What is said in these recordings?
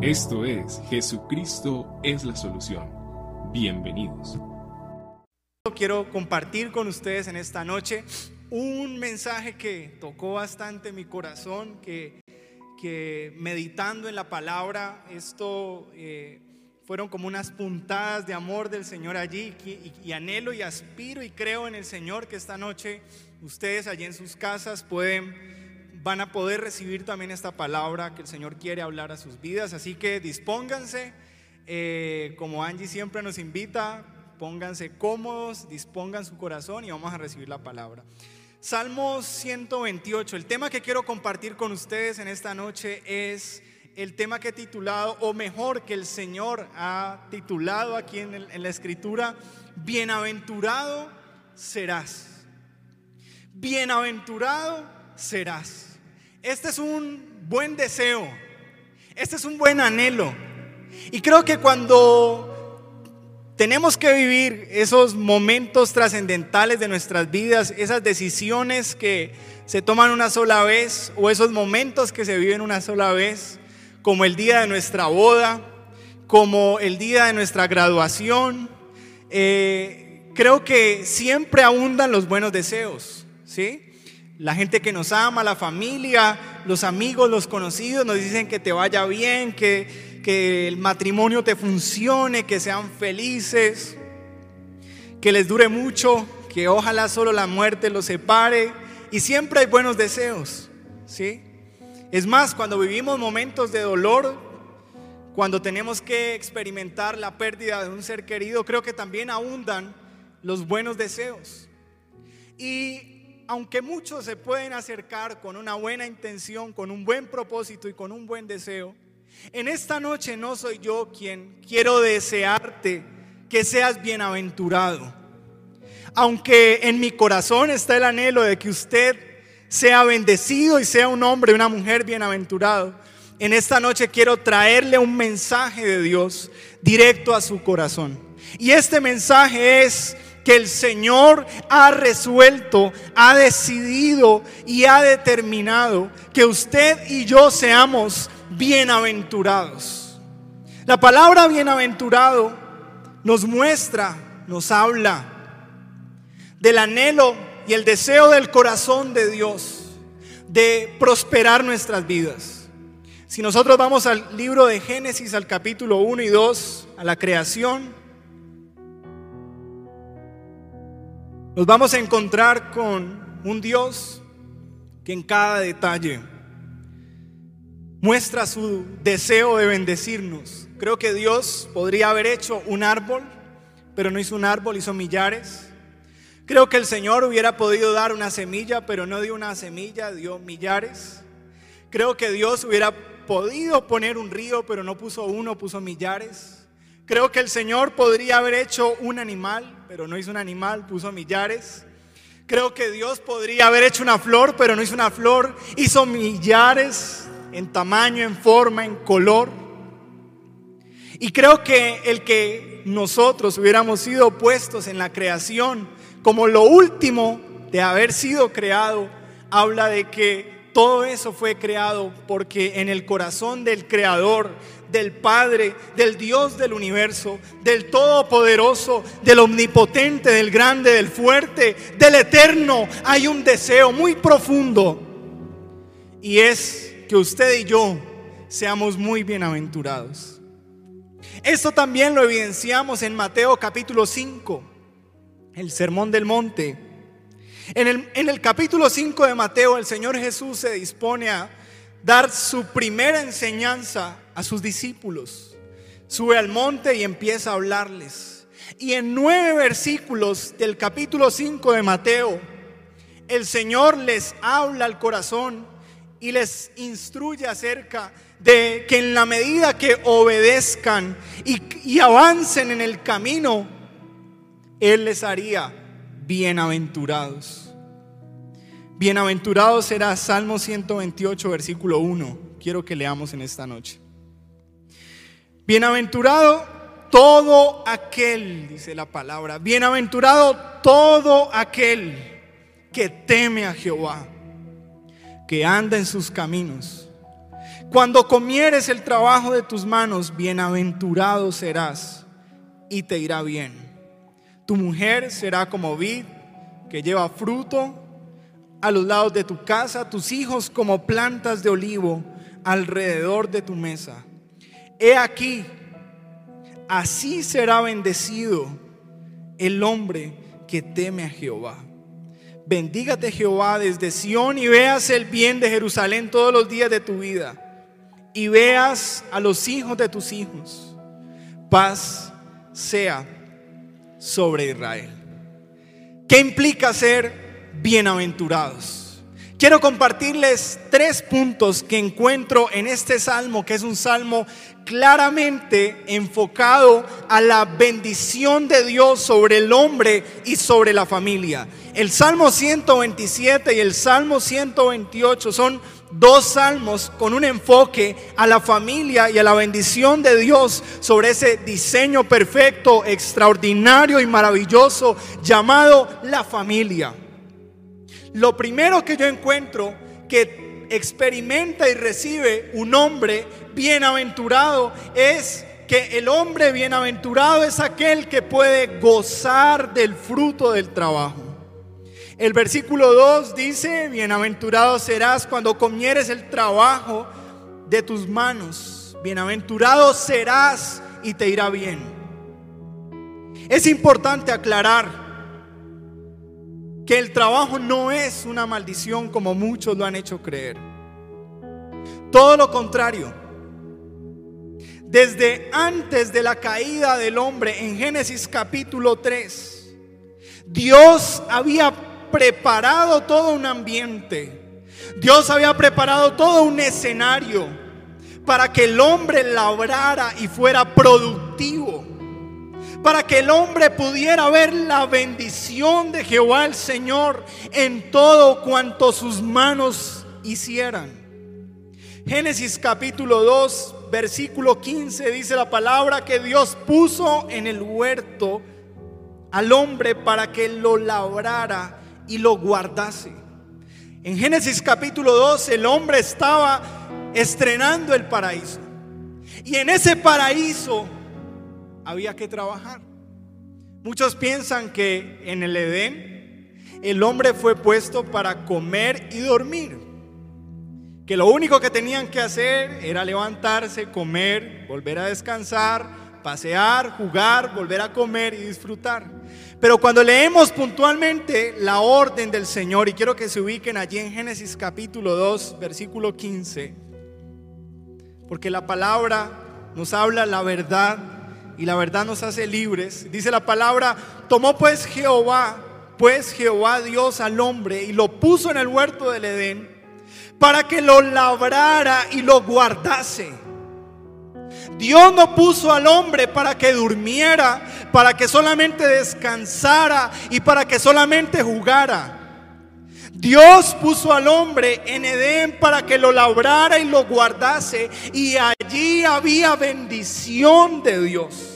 Esto es Jesucristo es la solución. Bienvenidos. Quiero compartir con ustedes en esta noche un mensaje que tocó bastante mi corazón, que, que meditando en la palabra, esto eh, fueron como unas puntadas de amor del Señor allí y, y anhelo y aspiro y creo en el Señor que esta noche ustedes allí en sus casas pueden van a poder recibir también esta palabra que el Señor quiere hablar a sus vidas. Así que dispónganse, eh, como Angie siempre nos invita, pónganse cómodos, dispongan su corazón y vamos a recibir la palabra. Salmos 128, el tema que quiero compartir con ustedes en esta noche es el tema que he titulado, o mejor que el Señor ha titulado aquí en, en la escritura, Bienaventurado serás. Bienaventurado serás. Este es un buen deseo, este es un buen anhelo. Y creo que cuando tenemos que vivir esos momentos trascendentales de nuestras vidas, esas decisiones que se toman una sola vez o esos momentos que se viven una sola vez, como el día de nuestra boda, como el día de nuestra graduación, eh, creo que siempre abundan los buenos deseos, ¿sí? La gente que nos ama, la familia, los amigos, los conocidos nos dicen que te vaya bien, que, que el matrimonio te funcione, que sean felices, que les dure mucho, que ojalá solo la muerte los separe. Y siempre hay buenos deseos, ¿sí? Es más, cuando vivimos momentos de dolor, cuando tenemos que experimentar la pérdida de un ser querido, creo que también abundan los buenos deseos. Y aunque muchos se pueden acercar con una buena intención, con un buen propósito y con un buen deseo, en esta noche no soy yo quien quiero desearte que seas bienaventurado. Aunque en mi corazón está el anhelo de que usted sea bendecido y sea un hombre, una mujer bienaventurado, en esta noche quiero traerle un mensaje de Dios directo a su corazón. Y este mensaje es que el Señor ha resuelto, ha decidido y ha determinado que usted y yo seamos bienaventurados. La palabra bienaventurado nos muestra, nos habla del anhelo y el deseo del corazón de Dios de prosperar nuestras vidas. Si nosotros vamos al libro de Génesis, al capítulo 1 y 2, a la creación, Nos vamos a encontrar con un Dios que en cada detalle muestra su deseo de bendecirnos. Creo que Dios podría haber hecho un árbol, pero no hizo un árbol, hizo millares. Creo que el Señor hubiera podido dar una semilla, pero no dio una semilla, dio millares. Creo que Dios hubiera podido poner un río, pero no puso uno, puso millares. Creo que el Señor podría haber hecho un animal, pero no hizo un animal, puso millares. Creo que Dios podría haber hecho una flor, pero no hizo una flor, hizo millares en tamaño, en forma, en color. Y creo que el que nosotros hubiéramos sido puestos en la creación como lo último de haber sido creado, habla de que todo eso fue creado porque en el corazón del Creador, del Padre, del Dios del universo, del Todopoderoso, del Omnipotente, del Grande, del Fuerte, del Eterno, hay un deseo muy profundo. Y es que usted y yo seamos muy bienaventurados. Esto también lo evidenciamos en Mateo capítulo 5, el Sermón del Monte. En el, en el capítulo 5 de Mateo el Señor Jesús se dispone a dar su primera enseñanza a sus discípulos. Sube al monte y empieza a hablarles. Y en nueve versículos del capítulo 5 de Mateo, el Señor les habla al corazón y les instruye acerca de que en la medida que obedezcan y, avancen en el camino, Él les haría bienaventurados. Bienaventurados será Salmo 128, versículo 1. Quiero que leamos en esta noche. Bienaventurado todo aquel, dice la palabra, bienaventurado todo aquel que teme a Jehová, que anda en sus caminos, Cuando comieres el trabajo de tus manos, bienaventurado serás y te irá bien. Tu mujer será como vid que lleva fruto a los lados de tu casa, tus hijos como plantas de olivo alrededor de tu mesa. He aquí, así será bendecido el hombre que teme a Jehová. Bendígate Jehová desde Sión y veas el bien de Jerusalén todos los días de tu vida. Y veas a los hijos de tus hijos. Paz sea sobre Israel. ¿Qué implica ser bienaventurados? Quiero compartirles tres puntos que encuentro en este salmo, que es un salmo claramente enfocado a la bendición de Dios sobre el hombre y sobre la familia. El Salmo 127 y el Salmo 128 son dos salmos con un enfoque a la familia y a la bendición de Dios sobre ese diseño perfecto, extraordinario y maravilloso llamado la familia. Lo primero que yo encuentro que experimenta y recibe un hombre bienaventurado es que el hombre bienaventurado es aquel que puede gozar del fruto del trabajo. El versículo 2 dice, bienaventurado serás cuando comieres el trabajo de tus manos. Bienaventurado serás y te irá bien. Es importante aclarar que el trabajo no es una maldición como muchos lo han hecho creer. Todo lo contrario. Desde antes de la caída del hombre en Génesis capítulo 3, Dios había preparado todo un ambiente. Dios había preparado todo un escenario para que el hombre labrara y fuera productivo para que el hombre pudiera ver la bendición de Jehová el Señor en todo cuanto sus manos hicieran. Génesis capítulo 2, versículo 15 dice la palabra que Dios puso en el huerto al hombre para que lo labrara y lo guardase. En Génesis capítulo 2 el hombre estaba estrenando el paraíso. Y en ese paraíso había que trabajar. Muchos piensan que en el Edén el hombre fue puesto para comer y dormir. Que lo único que tenían que hacer era levantarse, comer, volver a descansar, pasear, jugar, volver a comer y disfrutar. Pero cuando leemos puntualmente la orden del Señor, y quiero que se ubiquen allí en Génesis capítulo 2, versículo 15, porque la palabra nos habla la verdad y la verdad nos hace libres. Dice la palabra, tomó pues Jehová, pues Jehová Dios al hombre y lo puso en el huerto del Edén para que lo labrara y lo guardase. Dios no puso al hombre para que durmiera, para que solamente descansara y para que solamente jugara. Dios puso al hombre en Edén para que lo labrara y lo guardase y allí había bendición de Dios.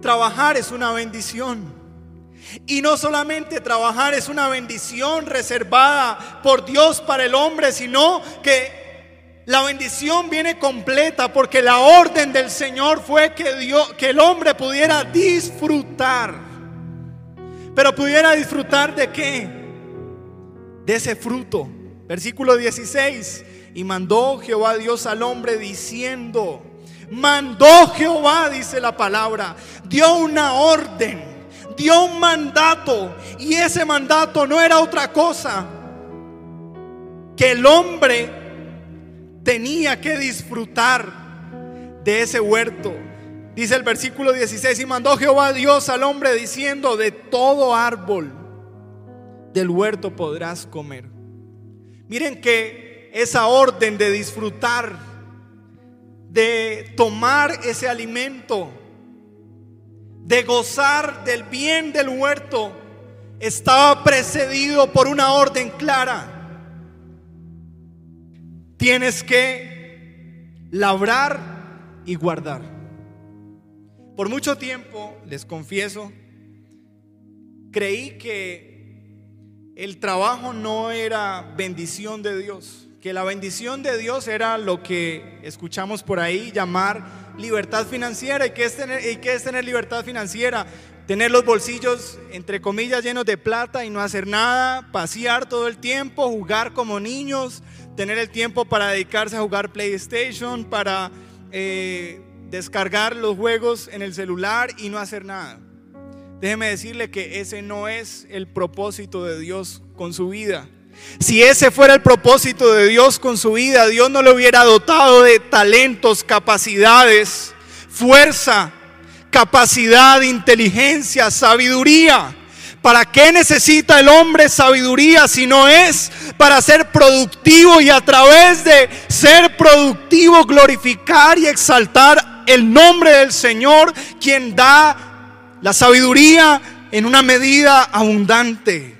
Trabajar es una bendición. Y no solamente trabajar es una bendición reservada por Dios para el hombre, sino que la bendición viene completa porque la orden del Señor fue que, Dios, que el hombre pudiera disfrutar. Pero pudiera disfrutar de qué? de ese fruto. Versículo 16. Y mandó Jehová Dios al hombre diciendo, mandó Jehová, dice la palabra, dio una orden, dio un mandato. Y ese mandato no era otra cosa que el hombre tenía que disfrutar de ese huerto. Dice el versículo 16, y mandó Jehová Dios al hombre diciendo, de todo árbol del huerto podrás comer. Miren que esa orden de disfrutar, de tomar ese alimento, de gozar del bien del huerto, estaba precedido por una orden clara. Tienes que labrar y guardar. Por mucho tiempo, les confieso, creí que el trabajo no era bendición de Dios. Que la bendición de Dios era lo que escuchamos por ahí llamar libertad financiera. ¿Y qué es tener, y es tener libertad financiera? Tener los bolsillos, entre comillas, llenos de plata y no hacer nada, pasear todo el tiempo, jugar como niños, tener el tiempo para dedicarse a jugar PlayStation, para eh, descargar los juegos en el celular y no hacer nada. Déjeme decirle que ese no es el propósito de Dios con su vida. Si ese fuera el propósito de Dios con su vida, Dios no le hubiera dotado de talentos, capacidades, fuerza, capacidad, inteligencia, sabiduría. ¿Para qué necesita el hombre sabiduría si no es para ser productivo y a través de ser productivo glorificar y exaltar el nombre del Señor, quien da la sabiduría en una medida abundante?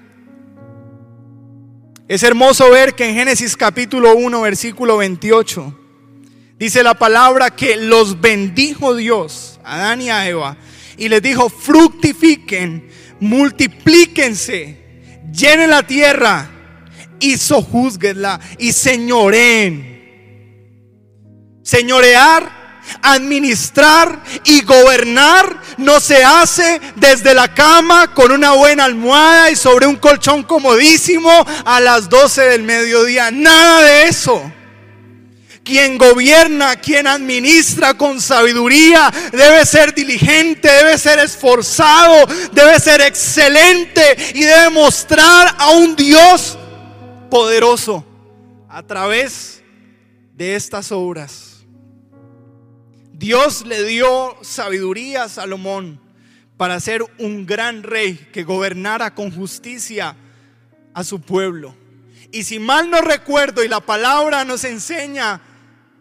Es hermoso ver que en Génesis capítulo 1, versículo 28, dice la palabra que los bendijo Dios, a Adán y a Eva, y les dijo, fructifiquen, multiplíquense, llenen la tierra y sojuzguenla y señoreen. Señorear administrar y gobernar no se hace desde la cama con una buena almohada y sobre un colchón comodísimo a las 12 del mediodía. Nada de eso. Quien gobierna, quien administra con sabiduría, debe ser diligente, debe ser esforzado, debe ser excelente y debe mostrar a un Dios poderoso a través de estas obras. Dios le dio sabiduría a Salomón para ser un gran rey que gobernara con justicia a su pueblo. Y si mal no recuerdo y la palabra nos enseña,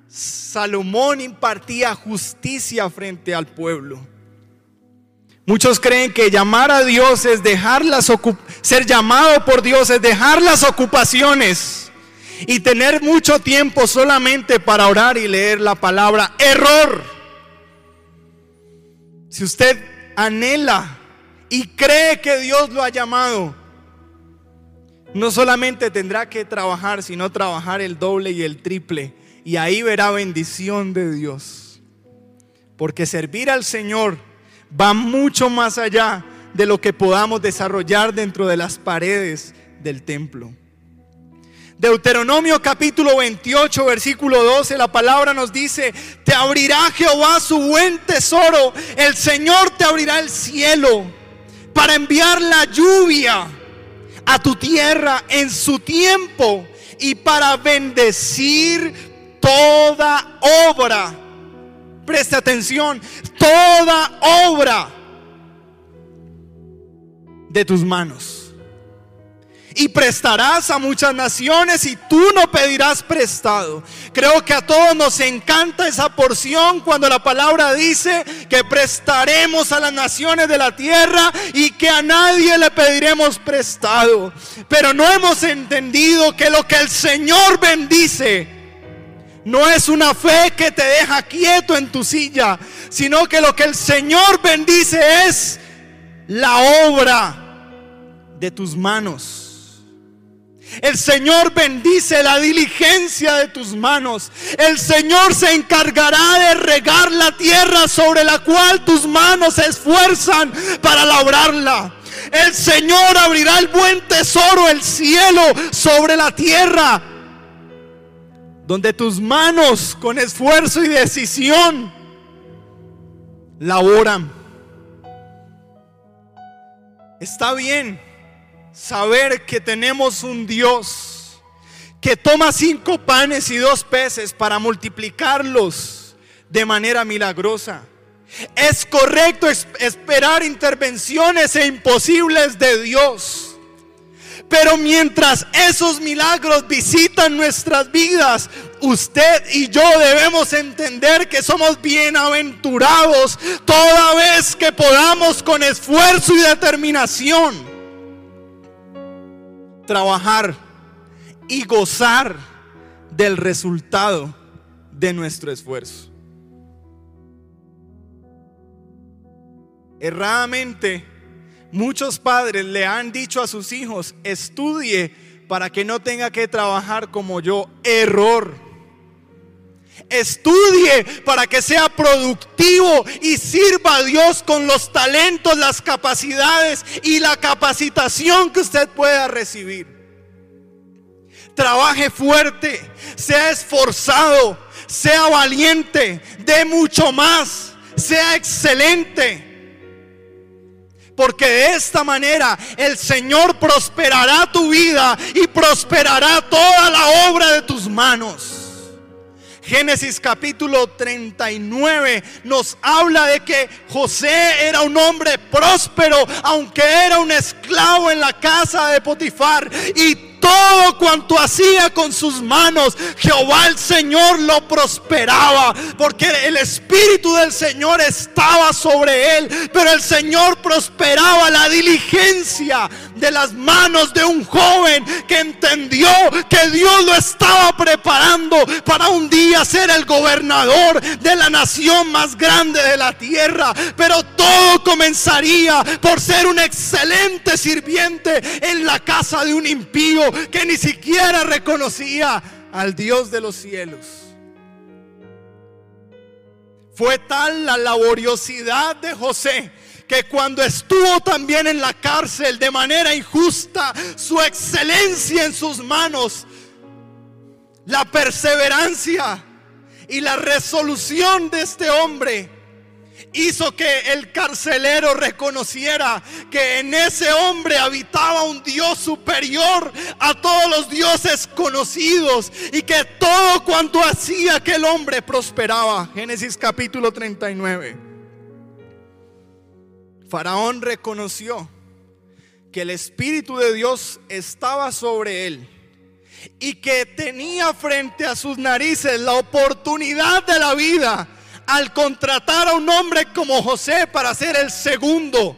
Salomón impartía justicia frente al pueblo. Muchos creen que llamar a Dios es dejar las ser llamado por Dios es dejar las ocupaciones y tener mucho tiempo solamente para orar y leer la palabra. Error. Si usted anhela y cree que Dios lo ha llamado, no solamente tendrá que trabajar, sino trabajar el doble y el triple. Y ahí verá bendición de Dios. Porque servir al Señor va mucho más allá de lo que podamos desarrollar dentro de las paredes del templo. Deuteronomio capítulo 28, versículo 12, la palabra nos dice, te abrirá Jehová su buen tesoro, el Señor te abrirá el cielo para enviar la lluvia a tu tierra en su tiempo y para bendecir toda obra. Preste atención, toda obra de tus manos y prestarás a muchas naciones y tú no pedirás prestado. Creo que a todos nos encanta esa porción cuando la palabra dice que prestaremos a las naciones de la tierra y que a nadie le pediremos prestado. Pero no hemos entendido que lo que el Señor bendice no es una fe que te deja quieto en tu silla, sino que lo que el Señor bendice es la obra de tus manos. El Señor bendice la diligencia de tus manos. El Señor se encargará de regar la tierra sobre la cual tus manos se esfuerzan para labrarla. El Señor abrirá el buen tesoro, el cielo, sobre la tierra, donde tus manos con esfuerzo y decisión laboran. Está bien saber que tenemos un Dios que toma cinco panes y dos peces para multiplicarlos de manera milagrosa. Es correcto esperar intervenciones e imposibles de Dios. Pero mientras esos milagros visitan nuestras vidas, usted y yo debemos entender que somos bienaventurados toda vez que podamos con esfuerzo y determinación trabajar y gozar del resultado de nuestro esfuerzo. Erradamente, muchos padres le han dicho a sus hijos, estudie para que no tenga que trabajar como yo. Error. Estudie para que sea productivo y sirva a Dios con los talentos, las capacidades y la capacitación que usted pueda recibir. Trabaje fuerte, sea esforzado, sea valiente, dé mucho más, sea excelente porque de esta manera el Señor prosperará tu vida y prosperará toda la obra de tus manos. Génesis capítulo 39 nos habla de que José era un hombre próspero, aunque era un esclavo en la casa de Potifar. Y todo cuanto hacía con sus manos, Jehová el Señor lo prosperaba, porque el Espíritu del Señor estaba sobre él, pero el Señor prosperaba la diligencia de las manos de un joven que entendió que Dios lo estaba preparando para un día ser el gobernador de la nación más grande de la tierra, pero todo comenzaría por ser un excelente sirviente en la casa de un impío que ni siquiera reconocía al Dios de los cielos. Fue tal la laboriosidad de José que cuando estuvo también en la cárcel de manera injusta, su excelencia en sus manos, la perseverancia y la resolución de este hombre hizo que el carcelero reconociera que en ese hombre habitaba un Dios superior a todos los dioses conocidos y que todo cuanto hacía aquel hombre prosperaba. Génesis capítulo 39. Faraón reconoció que el Espíritu de Dios estaba sobre él y que tenía frente a sus narices la oportunidad de la vida al contratar a un hombre como José para ser el segundo.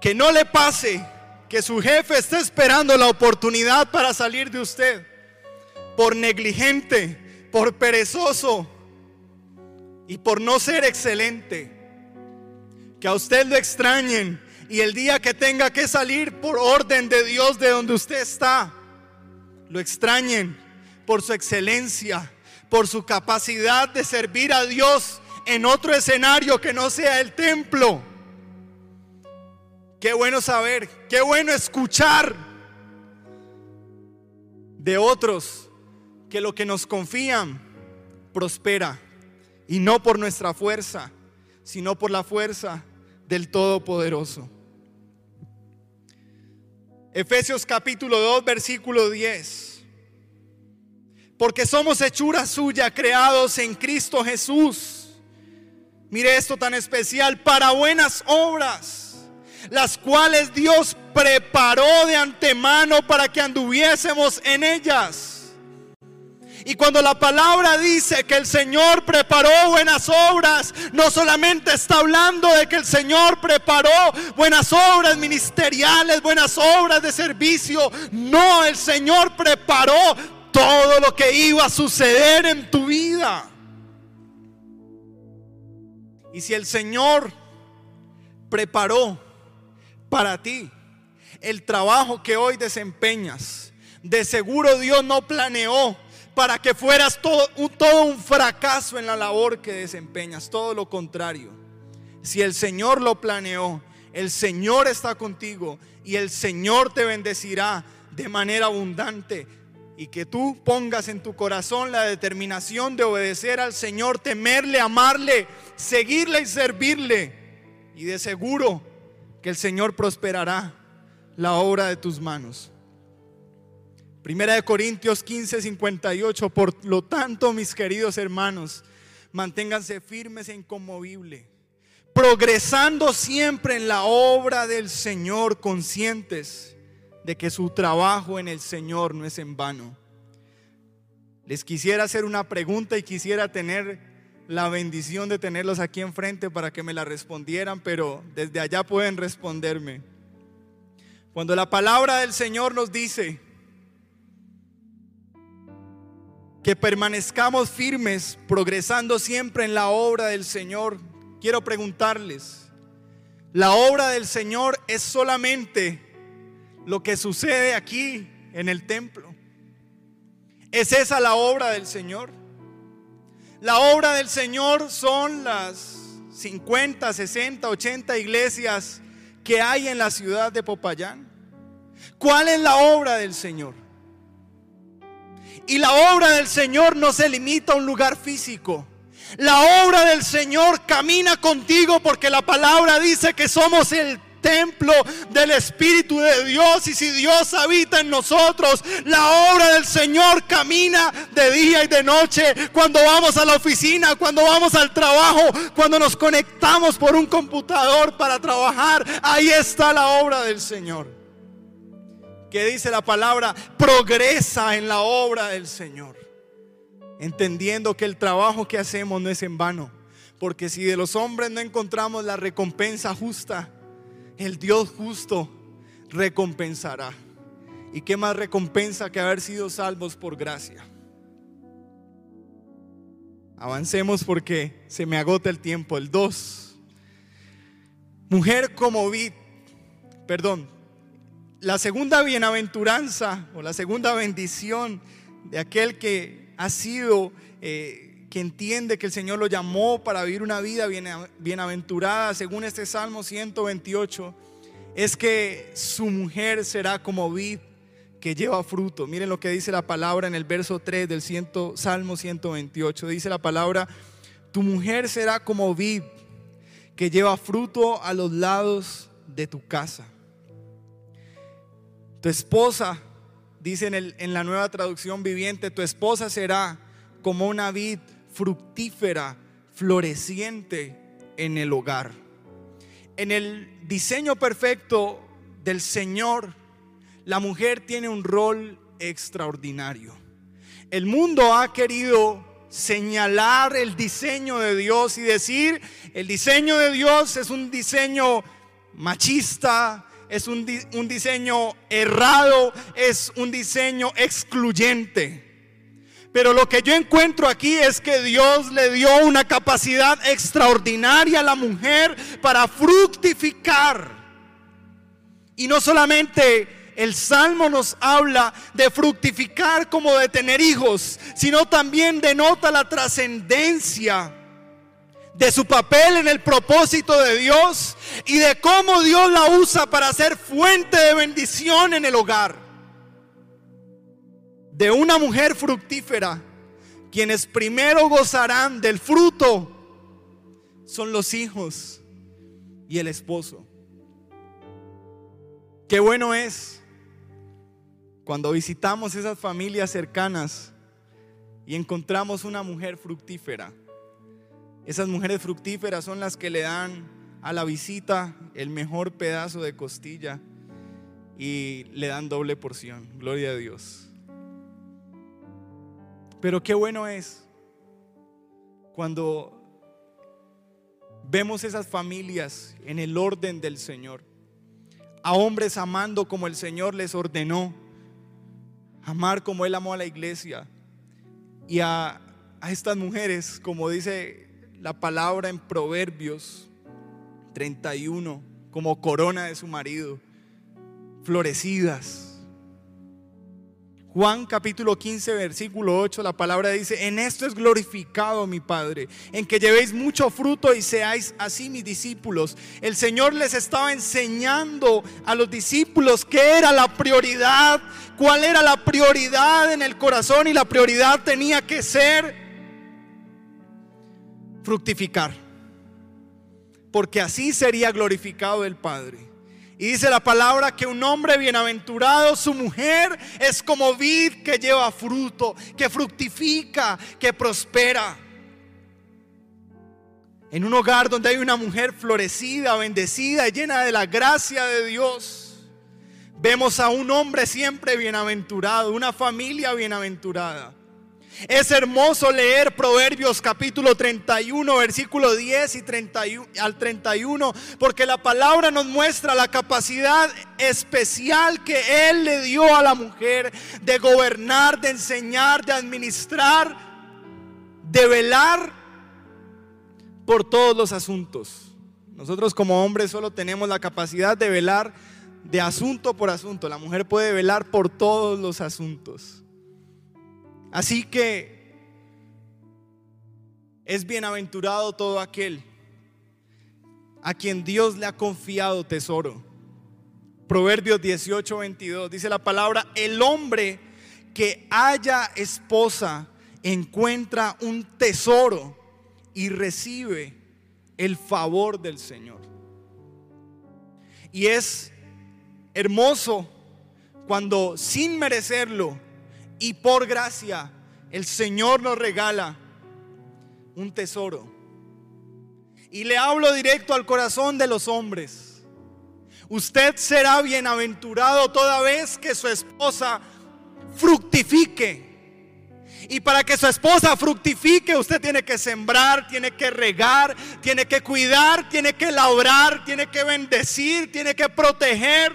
Que no le pase que su jefe esté esperando la oportunidad para salir de usted por negligente, por perezoso y por no ser excelente. Que a usted lo extrañen y el día que tenga que salir por orden de Dios de donde usted está, lo extrañen por su excelencia por su capacidad de servir a Dios en otro escenario que no sea el templo. Qué bueno saber, qué bueno escuchar de otros que lo que nos confían prospera y no por nuestra fuerza, sino por la fuerza del Todopoderoso. Efesios capítulo 2, versículo 10 porque somos hechura suya, creados en Cristo Jesús. Mire esto tan especial, para buenas obras, las cuales Dios preparó de antemano para que anduviésemos en ellas. Y cuando la palabra dice que el Señor preparó buenas obras, no solamente está hablando de que el Señor preparó buenas obras ministeriales, buenas obras de servicio. No, el Señor preparó todo lo que iba a suceder en tu vida. Y si el Señor preparó para ti el trabajo que hoy desempeñas, de seguro Dios no planeó para que fueras todo un, todo un fracaso en la labor que desempeñas, todo lo contrario. Si el Señor lo planeó, el Señor está contigo y el Señor te bendecirá de manera abundante y que tú pongas en tu corazón la determinación de obedecer al Señor, temerle, amarle, seguirle y servirle. Y de seguro que el Señor prosperará la obra de tus manos. Primera de Corintios 15, 58. Por lo tanto, mis queridos hermanos, manténganse firmes e inconmovibles, progresando siempre en la obra del Señor, conscientes de que su trabajo en el Señor no es en vano. Les quisiera hacer una pregunta y quisiera tener la bendición de tenerlos aquí enfrente para que me la respondieran, pero desde allá pueden responderme. Cuando la palabra del Señor nos dice que permanezcamos firmes, progresando siempre en la obra del Señor, quiero preguntarles, ¿la obra del Señor es solamente lo que sucede aquí en el templo. ¿Es esa la obra del Señor? La obra del Señor son las 50, 60, 80 iglesias que hay en la ciudad de Popayán. ¿Cuál es la obra del Señor? Y la obra del Señor no se limita a un lugar físico. La obra del Señor camina contigo porque la palabra dice que somos el templo del Espíritu de Dios y si Dios habita en nosotros, la obra del Señor camina de día y de noche, cuando vamos a la oficina, cuando vamos al trabajo, cuando nos conectamos por un computador para trabajar, ahí está la obra del Señor. Que dice la palabra, progresa en la obra del Señor, entendiendo que el trabajo que hacemos no es en vano. Porque si de los hombres no encontramos la recompensa justa, el Dios justo recompensará. ¿Y qué más recompensa que haber sido salvos por gracia? Avancemos porque se me agota el tiempo. El 2. Mujer como vid. Perdón. La segunda bienaventuranza o la segunda bendición de aquel que ha sido eh, que entiende que el Señor lo llamó para vivir una vida bienaventurada, según este Salmo 128, es que su mujer será como vid que lleva fruto. Miren lo que dice la palabra en el verso 3 del Salmo 128. Dice la palabra, tu mujer será como vid que lleva fruto a los lados de tu casa. Tu esposa, dice en, en la nueva traducción viviente, tu esposa será como una vid fructífera, floreciente en el hogar. En el diseño perfecto del Señor, la mujer tiene un rol extraordinario. El mundo ha querido señalar el diseño de Dios y decir, el diseño de Dios es un diseño machista, es un, un diseño errado, es un diseño excluyente. Pero lo que yo encuentro aquí es que Dios le dio una capacidad extraordinaria a la mujer para fructificar. Y no solamente el Salmo nos habla de fructificar como de tener hijos, sino también denota la trascendencia de su papel en el propósito de Dios y de cómo Dios la usa para ser fuente de bendición en el hogar de una mujer fructífera, quienes primero gozarán del fruto son los hijos y el esposo. Qué bueno es cuando visitamos esas familias cercanas y encontramos una mujer fructífera. Esas mujeres fructíferas son las que le dan a la visita el mejor pedazo de costilla y le dan doble porción. Gloria a Dios. Pero qué bueno es cuando vemos esas familias en el orden del Señor, a hombres amando como el Señor les ordenó, amar como Él amó a la iglesia, y a, a estas mujeres, como dice la palabra en Proverbios 31, como corona de su marido, florecidas Juan capítulo 15, versículo 8, la palabra dice, en esto es glorificado mi Padre, en que llevéis mucho fruto y seáis así mis discípulos. El Señor les estaba enseñando a los discípulos qué era la prioridad, cuál era la prioridad en el corazón y la prioridad tenía que ser fructificar, porque así sería glorificado el Padre. Y dice la palabra que un hombre bienaventurado, su mujer es como vid que lleva fruto, que fructifica, que prospera. En un hogar donde hay una mujer florecida, bendecida, llena de la gracia de Dios, vemos a un hombre siempre bienaventurado, una familia bienaventurada. Es hermoso leer Proverbios capítulo 31, versículo 10 y 31, al 31, porque la palabra nos muestra la capacidad especial que Él le dio a la mujer de gobernar, de enseñar, de administrar, de velar por todos los asuntos. Nosotros como hombres solo tenemos la capacidad de velar de asunto por asunto. La mujer puede velar por todos los asuntos. Así que es bienaventurado todo aquel a quien Dios le ha confiado tesoro. Proverbios 18, 22 dice la palabra, el hombre que haya esposa encuentra un tesoro y recibe el favor del Señor. Y es hermoso cuando sin merecerlo y por gracia el Señor nos regala un tesoro. Y le hablo directo al corazón de los hombres. Usted será bienaventurado toda vez que su esposa fructifique. Y para que su esposa fructifique, usted tiene que sembrar, tiene que regar, tiene que cuidar, tiene que labrar, tiene que bendecir, tiene que proteger,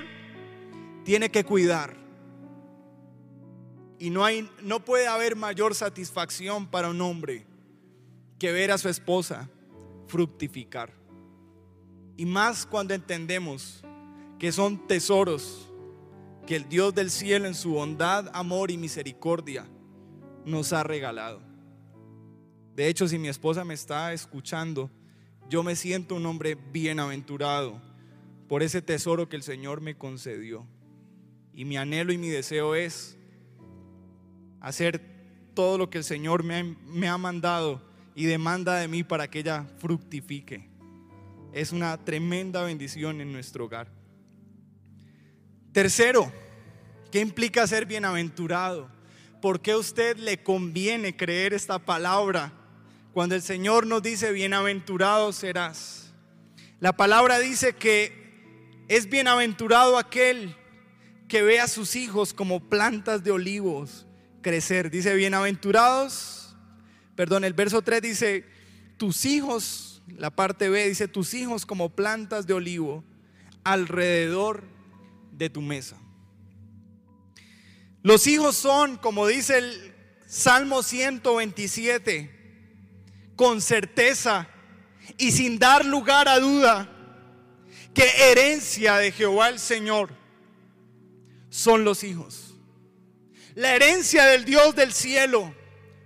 tiene que cuidar. Y no hay no puede haber mayor satisfacción para un hombre que ver a su esposa fructificar. Y más cuando entendemos que son tesoros que el Dios del cielo en su bondad, amor y misericordia nos ha regalado. De hecho, si mi esposa me está escuchando, yo me siento un hombre bienaventurado por ese tesoro que el Señor me concedió. Y mi anhelo y mi deseo es hacer todo lo que el Señor me ha, me ha mandado y demanda de mí para que ella fructifique. Es una tremenda bendición en nuestro hogar. Tercero, ¿qué implica ser bienaventurado? ¿Por qué a usted le conviene creer esta palabra cuando el Señor nos dice bienaventurado serás? La palabra dice que es bienaventurado aquel que ve a sus hijos como plantas de olivos crecer. Dice bienaventurados, perdón, el verso 3 dice, tus hijos, la parte B dice, tus hijos como plantas de olivo alrededor de tu mesa. Los hijos son, como dice el Salmo 127, con certeza y sin dar lugar a duda, que herencia de Jehová el Señor son los hijos. La herencia del Dios del cielo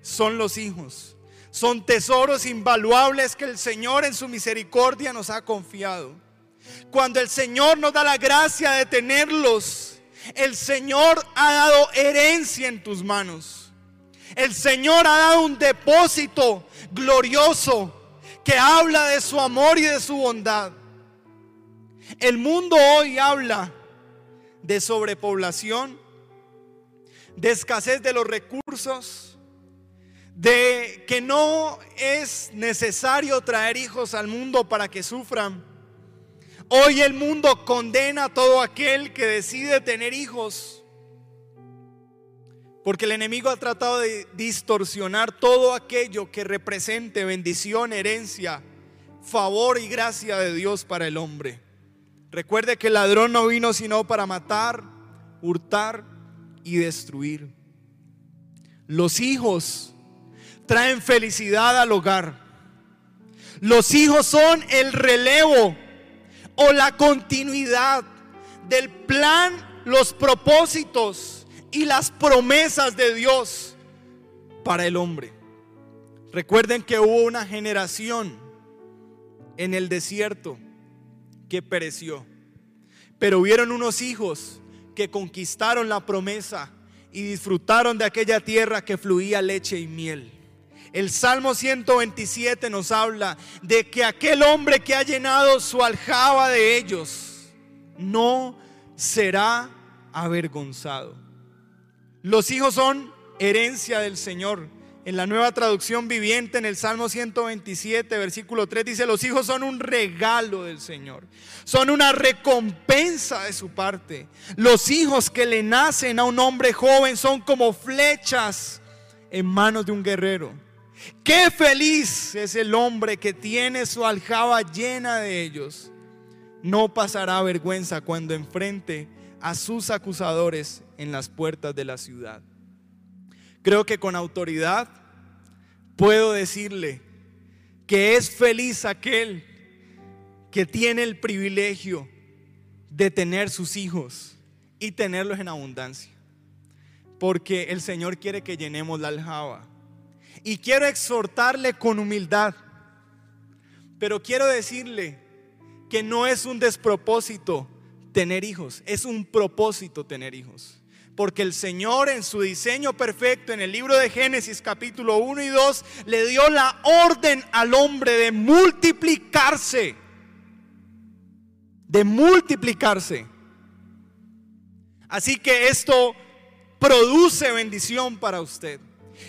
son los hijos. Son tesoros invaluables que el Señor en su misericordia nos ha confiado. Cuando el Señor nos da la gracia de tenerlos, el Señor ha dado herencia en tus manos. El Señor ha dado un depósito glorioso que habla de su amor y de su bondad. El mundo hoy habla de sobrepoblación, de escasez de los recursos, de que no es necesario traer hijos al mundo para que sufran Hoy el mundo condena a todo aquel que decide tener hijos. Porque el enemigo ha tratado de distorsionar todo aquello que represente bendición, herencia, favor y gracia de Dios para el hombre. Recuerde que el ladrón no vino sino para matar, hurtar y destruir. Los hijos traen felicidad al hogar. Los hijos son el relevo o la continuidad del plan, los propósitos y las promesas de Dios para el hombre. Recuerden que hubo una generación en el desierto que pereció, pero hubieron unos hijos que conquistaron la promesa y disfrutaron de aquella tierra que fluía leche y miel. El Salmo 127 nos habla de que aquel hombre que ha llenado su aljaba de ellos no será avergonzado. Los hijos son herencia del Señor. En la nueva traducción viviente, en el Salmo 127, versículo 3, dice, los hijos son un regalo del Señor. Son una recompensa de su parte. Los hijos que le nacen a un hombre joven son como flechas en manos de un guerrero. Qué feliz es el hombre que tiene su aljaba llena de ellos. No pasará vergüenza cuando enfrente a sus acusadores en las puertas de la ciudad. Creo que con autoridad puedo decirle que es feliz aquel que tiene el privilegio de tener sus hijos y tenerlos en abundancia. Porque el Señor quiere que llenemos la aljaba. Y quiero exhortarle con humildad. Pero quiero decirle que no es un despropósito tener hijos, es un propósito tener hijos. Porque el Señor en su diseño perfecto en el libro de Génesis capítulo 1 y 2 le dio la orden al hombre de multiplicarse. De multiplicarse. Así que esto produce bendición para usted.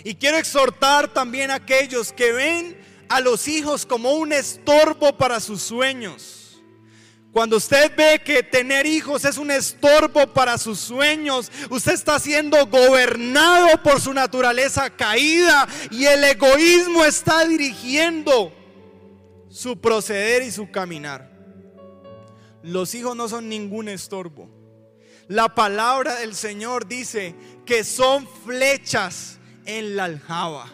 Y quiero exhortar también a aquellos que ven a los hijos como un estorbo para sus sueños cuando usted ve que tener hijos es un estorbo para sus sueños, usted está siendo gobernado por su naturaleza caída y el egoísmo está dirigiendo su proceder y su caminar. Los hijos no son ningún estorbo. La palabra del Señor dice que son flechas en la aljaba.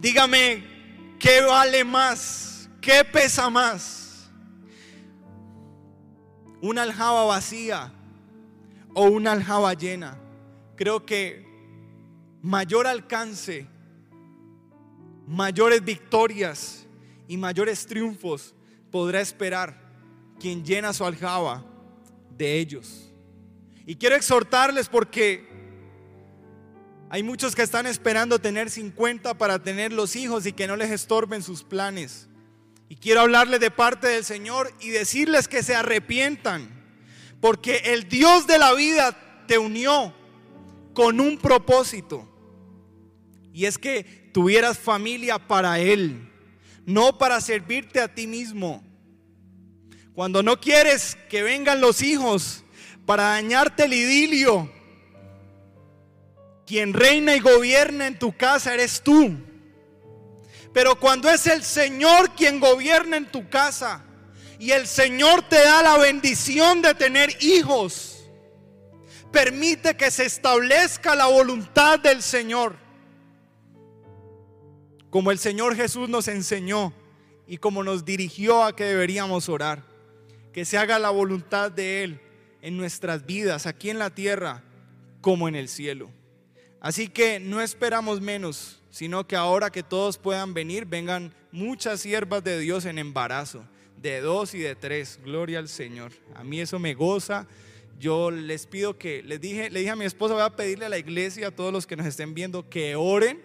Dígame, ¿qué vale más? ¿Qué pesa más? Una aljaba vacía o una aljaba llena. Creo que mayor alcance, mayores victorias y mayores triunfos podrá esperar quien llena su aljaba de ellos. Y quiero exhortarles porque hay muchos que están esperando tener 50 para tener los hijos y que no les estorben sus planes. Y quiero hablarles de parte del Señor y decirles que se arrepientan, porque el Dios de la vida te unió con un propósito. Y es que tuvieras familia para Él, no para servirte a ti mismo. Cuando no quieres que vengan los hijos para dañarte el idilio, quien reina y gobierna en tu casa eres tú. Pero cuando es el Señor quien gobierna en tu casa y el Señor te da la bendición de tener hijos, permite que se establezca la voluntad del Señor. Como el Señor Jesús nos enseñó y como nos dirigió a que deberíamos orar. Que se haga la voluntad de Él en nuestras vidas, aquí en la tierra como en el cielo. Así que no esperamos menos sino que ahora que todos puedan venir, vengan muchas siervas de Dios en embarazo, de dos y de tres. Gloria al Señor. A mí eso me goza. Yo les pido que, les dije, le dije a mi esposa, voy a pedirle a la iglesia, a todos los que nos estén viendo, que oren,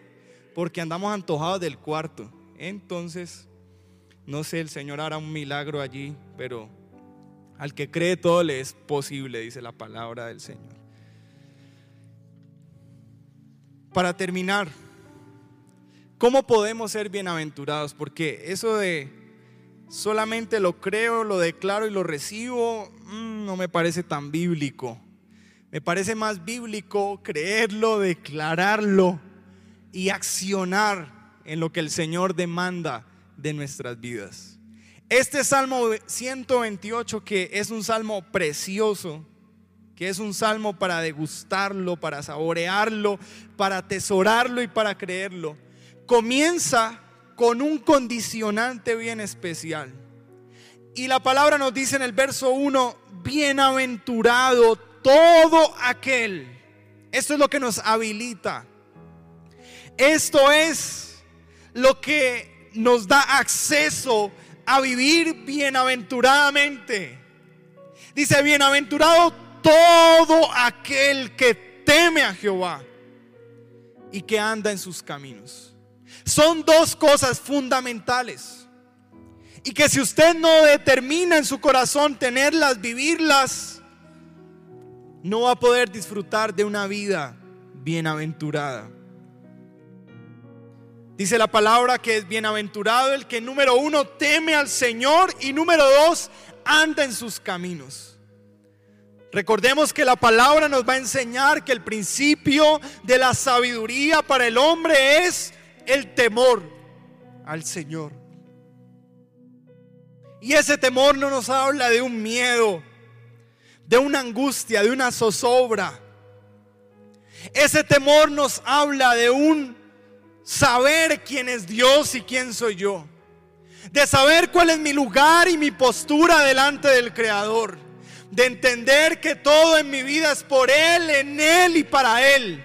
porque andamos antojados del cuarto. Entonces, no sé, el Señor hará un milagro allí, pero al que cree todo le es posible, dice la palabra del Señor. Para terminar, ¿Cómo podemos ser bienaventurados? Porque eso de solamente lo creo, lo declaro y lo recibo, mm, no me parece tan bíblico. Me parece más bíblico creerlo, declararlo y accionar en lo que el Señor demanda de nuestras vidas. Este Salmo 128, que es un salmo precioso, que es un salmo para degustarlo, para saborearlo, para atesorarlo y para creerlo, comienza con un condicionante bien especial. Y la palabra nos dice en el verso 1, bienaventurado todo aquel. Esto es lo que nos habilita. Esto es lo que nos da acceso a vivir bienaventuradamente. Dice, bienaventurado todo aquel que teme a Jehová y que anda en sus caminos. Son dos cosas fundamentales. Y que si usted no determina en su corazón tenerlas, vivirlas, no va a poder disfrutar de una vida bienaventurada. Dice la palabra que es bienaventurado el que número uno teme al Señor y número dos anda en sus caminos. Recordemos que la palabra nos va a enseñar que el principio de la sabiduría para el hombre es el temor al Señor. Y ese temor no nos habla de un miedo, de una angustia, de una zozobra. Ese temor nos habla de un saber quién es Dios y quién soy yo. De saber cuál es mi lugar y mi postura delante del Creador. De entender que todo en mi vida es por Él, en Él y para Él.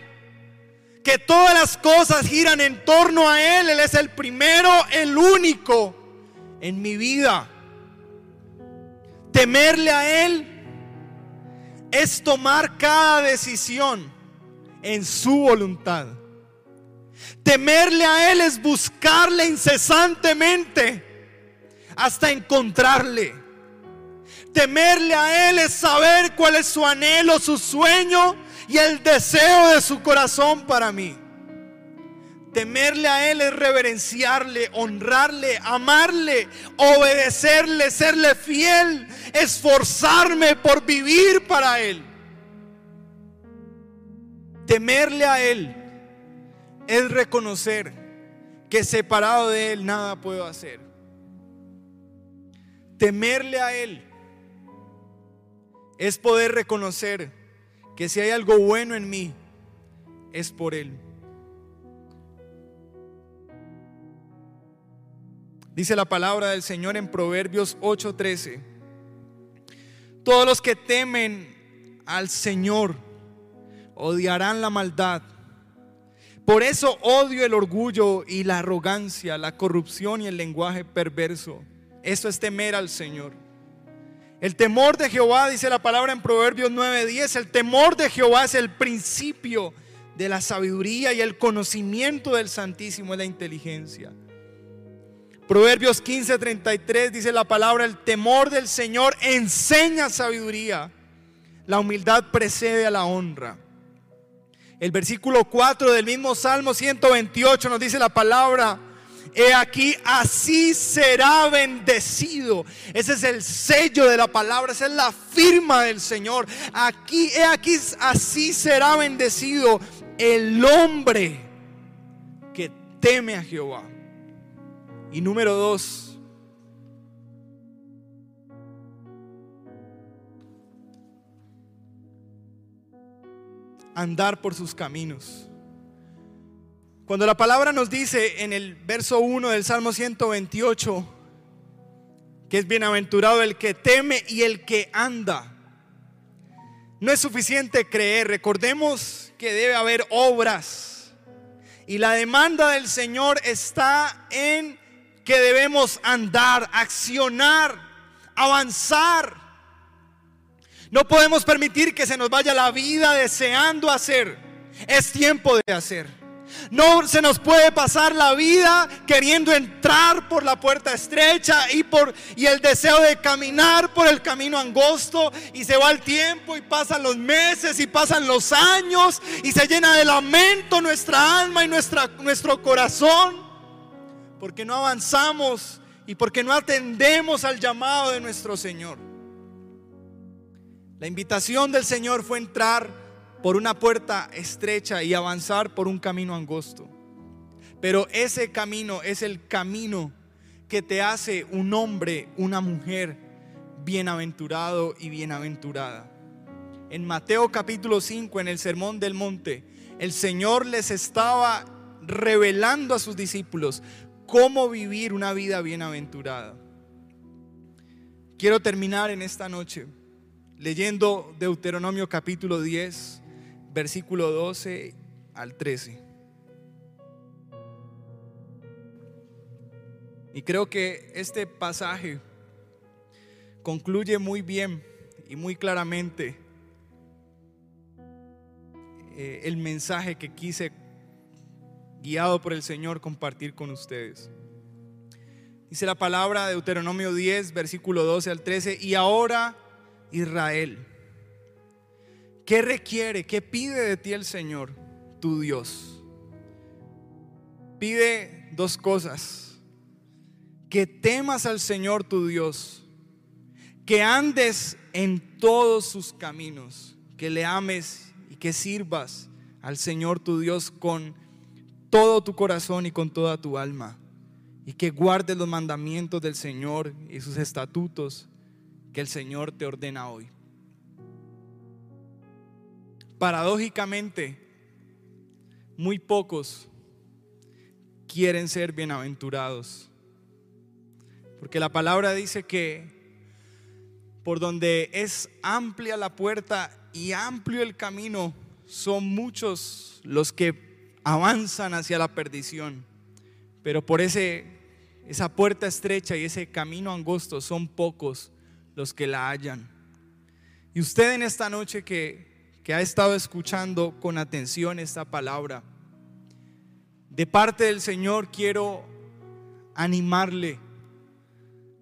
Que todas las cosas giran en torno a Él. Él es el primero, el único en mi vida. Temerle a Él es tomar cada decisión en su voluntad. Temerle a Él es buscarle incesantemente hasta encontrarle. Temerle a Él es saber cuál es su anhelo, su sueño y el deseo de su corazón para mí. Temerle a Él es reverenciarle, honrarle, amarle, obedecerle, serle fiel, esforzarme por vivir para Él. Temerle a Él es reconocer que separado de Él nada puedo hacer. Temerle a Él es poder reconocer que si hay algo bueno en mí, es por Él. Dice la palabra del Señor en Proverbios 8:13. Todos los que temen al Señor odiarán la maldad. Por eso odio el orgullo y la arrogancia, la corrupción y el lenguaje perverso. Eso es temer al Señor. El temor de Jehová, dice la palabra en Proverbios 9:10, el temor de Jehová es el principio de la sabiduría y el conocimiento del Santísimo es la inteligencia. Proverbios 15:33 dice la palabra, el temor del Señor enseña sabiduría, la humildad precede a la honra. El versículo 4 del mismo Salmo 128 nos dice la palabra, he aquí, así será bendecido. Ese es el sello de la palabra, esa es la firma del Señor. Aquí, he aquí, así será bendecido el hombre que teme a Jehová. Y número dos, andar por sus caminos. Cuando la palabra nos dice en el verso 1 del Salmo 128 que es bienaventurado el que teme y el que anda, no es suficiente creer. Recordemos que debe haber obras. Y la demanda del Señor está en que debemos andar, accionar, avanzar. No podemos permitir que se nos vaya la vida deseando hacer. Es tiempo de hacer. No se nos puede pasar la vida queriendo entrar por la puerta estrecha y por y el deseo de caminar por el camino angosto y se va el tiempo y pasan los meses y pasan los años y se llena de lamento nuestra alma y nuestra, nuestro corazón porque no avanzamos y porque no atendemos al llamado de nuestro Señor. La invitación del Señor fue entrar por una puerta estrecha y avanzar por un camino angosto. Pero ese camino es el camino que te hace un hombre, una mujer bienaventurado y bienaventurada. En Mateo capítulo 5, en el Sermón del Monte, el Señor les estaba revelando a sus discípulos cómo vivir una vida bienaventurada. Quiero terminar en esta noche leyendo Deuteronomio capítulo 10, versículo 12 al 13. Y creo que este pasaje concluye muy bien y muy claramente eh, el mensaje que quise, guiado por el Señor, compartir con ustedes. Dice la palabra de Deuteronomio 10, versículo 12 al 13, y ahora Israel, ¿Qué requiere? ¿Qué pide de ti el Señor, tu Dios? Pide dos cosas. Que temas al Señor tu Dios, que andes en todos sus caminos, que le ames y que sirvas al Señor tu Dios con todo tu corazón y con toda tu alma, y que guardes los mandamientos del Señor y sus estatutos que el Señor te ordena hoy. Paradójicamente, muy pocos quieren ser bienaventurados. Porque la palabra dice que por donde es amplia la puerta y amplio el camino, son muchos los que avanzan hacia la perdición. Pero por ese, esa puerta estrecha y ese camino angosto son pocos los que la hallan. Y usted en esta noche que, que ha estado escuchando con atención esta palabra, de parte del Señor quiero animarle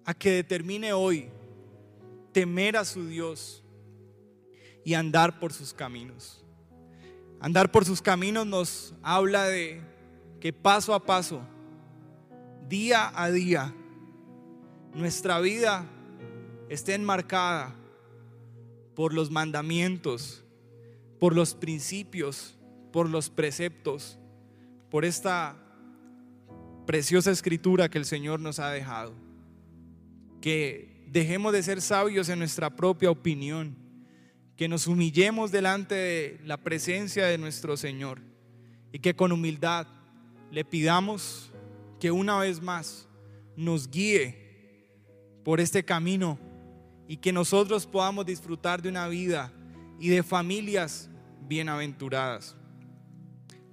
a que determine hoy temer a su Dios y andar por sus caminos. Andar por sus caminos nos habla de que paso a paso, día a día, nuestra vida esté enmarcada por los mandamientos, por los principios, por los preceptos, por esta preciosa escritura que el Señor nos ha dejado. Que dejemos de ser sabios en nuestra propia opinión, que nos humillemos delante de la presencia de nuestro Señor y que con humildad le pidamos que una vez más nos guíe por este camino y que nosotros podamos disfrutar de una vida y de familias bienaventuradas.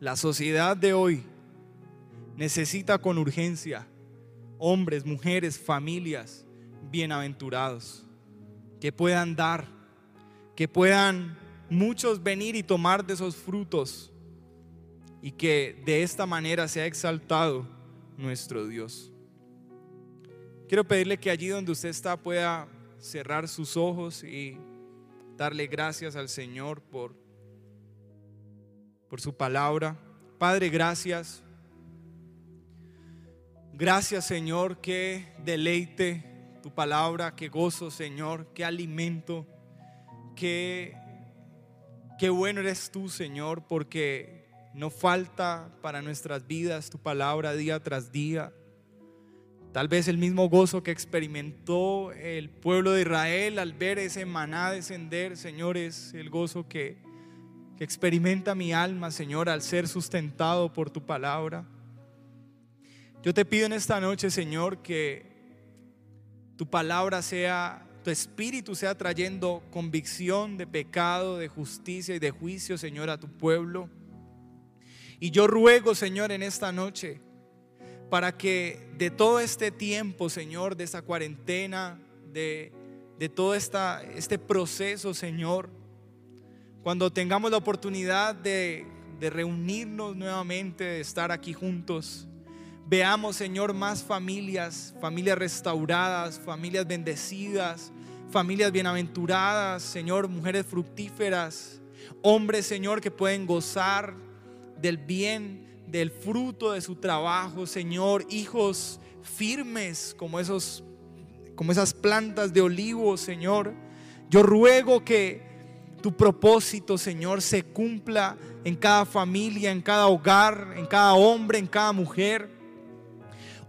La sociedad de hoy necesita con urgencia hombres, mujeres, familias bienaventurados, que puedan dar, que puedan muchos venir y tomar de esos frutos y que de esta manera sea exaltado nuestro Dios. Quiero pedirle que allí donde usted está pueda cerrar sus ojos y darle gracias al Señor por, por su palabra. Padre, gracias. Gracias Señor, que deleite tu palabra, qué gozo, Señor, qué alimento, qué, qué bueno eres tú, Señor, porque no falta para nuestras vidas tu palabra día tras día. Tal vez el mismo gozo que experimentó el pueblo de Israel al ver ese maná descender, Señor, es el gozo que, que experimenta mi alma, Señor, al ser sustentado por tu palabra. Yo te pido en esta noche, Señor, que tu palabra sea, tu espíritu sea trayendo convicción de pecado, de justicia y de juicio, Señor, a tu pueblo. Y yo ruego, Señor, en esta noche, para que de todo este tiempo, Señor, de esta cuarentena, de, de todo esta, este proceso, Señor, cuando tengamos la oportunidad de, de reunirnos nuevamente, de estar aquí juntos, Veamos, Señor, más familias, familias restauradas, familias bendecidas, familias bienaventuradas, Señor, mujeres fructíferas, hombres, Señor, que pueden gozar del bien, del fruto de su trabajo, Señor, hijos firmes como esos como esas plantas de olivo, Señor. Yo ruego que tu propósito, Señor, se cumpla en cada familia, en cada hogar, en cada hombre, en cada mujer.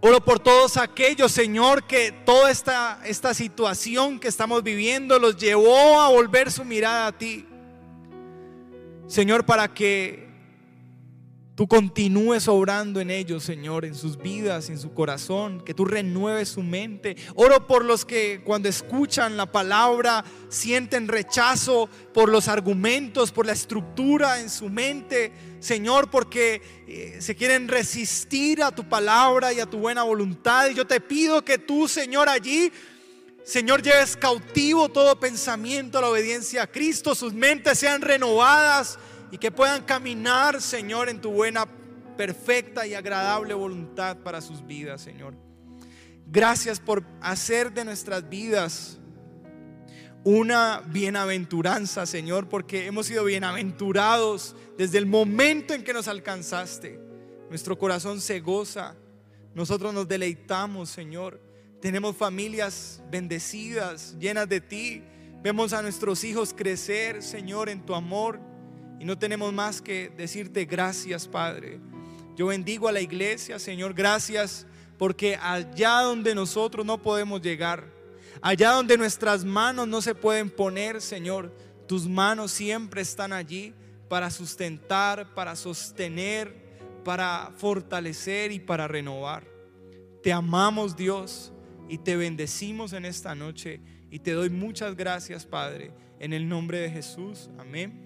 Oro por todos aquellos, Señor, que toda esta, esta situación que estamos viviendo los llevó a volver su mirada a ti. Señor, para que tú continúes obrando en ellos, Señor, en sus vidas, en su corazón, que tú renueves su mente. Oro por los que cuando escuchan la palabra sienten rechazo por los argumentos, por la estructura en su mente, Señor, porque eh, se quieren resistir a tu palabra y a tu buena voluntad. Y yo te pido que tú, Señor, allí Señor, lleves cautivo todo pensamiento a la obediencia a Cristo, sus mentes sean renovadas y que puedan caminar, Señor, en tu buena, perfecta y agradable voluntad para sus vidas, Señor. Gracias por hacer de nuestras vidas una bienaventuranza, Señor, porque hemos sido bienaventurados desde el momento en que nos alcanzaste. Nuestro corazón se goza, nosotros nos deleitamos, Señor. Tenemos familias bendecidas, llenas de ti. Vemos a nuestros hijos crecer, Señor, en tu amor. Y no tenemos más que decirte gracias, Padre. Yo bendigo a la iglesia, Señor, gracias porque allá donde nosotros no podemos llegar, allá donde nuestras manos no se pueden poner, Señor, tus manos siempre están allí para sustentar, para sostener, para fortalecer y para renovar. Te amamos, Dios, y te bendecimos en esta noche Y te doy muchas gracias, Padre, en el nombre de Jesús. Amén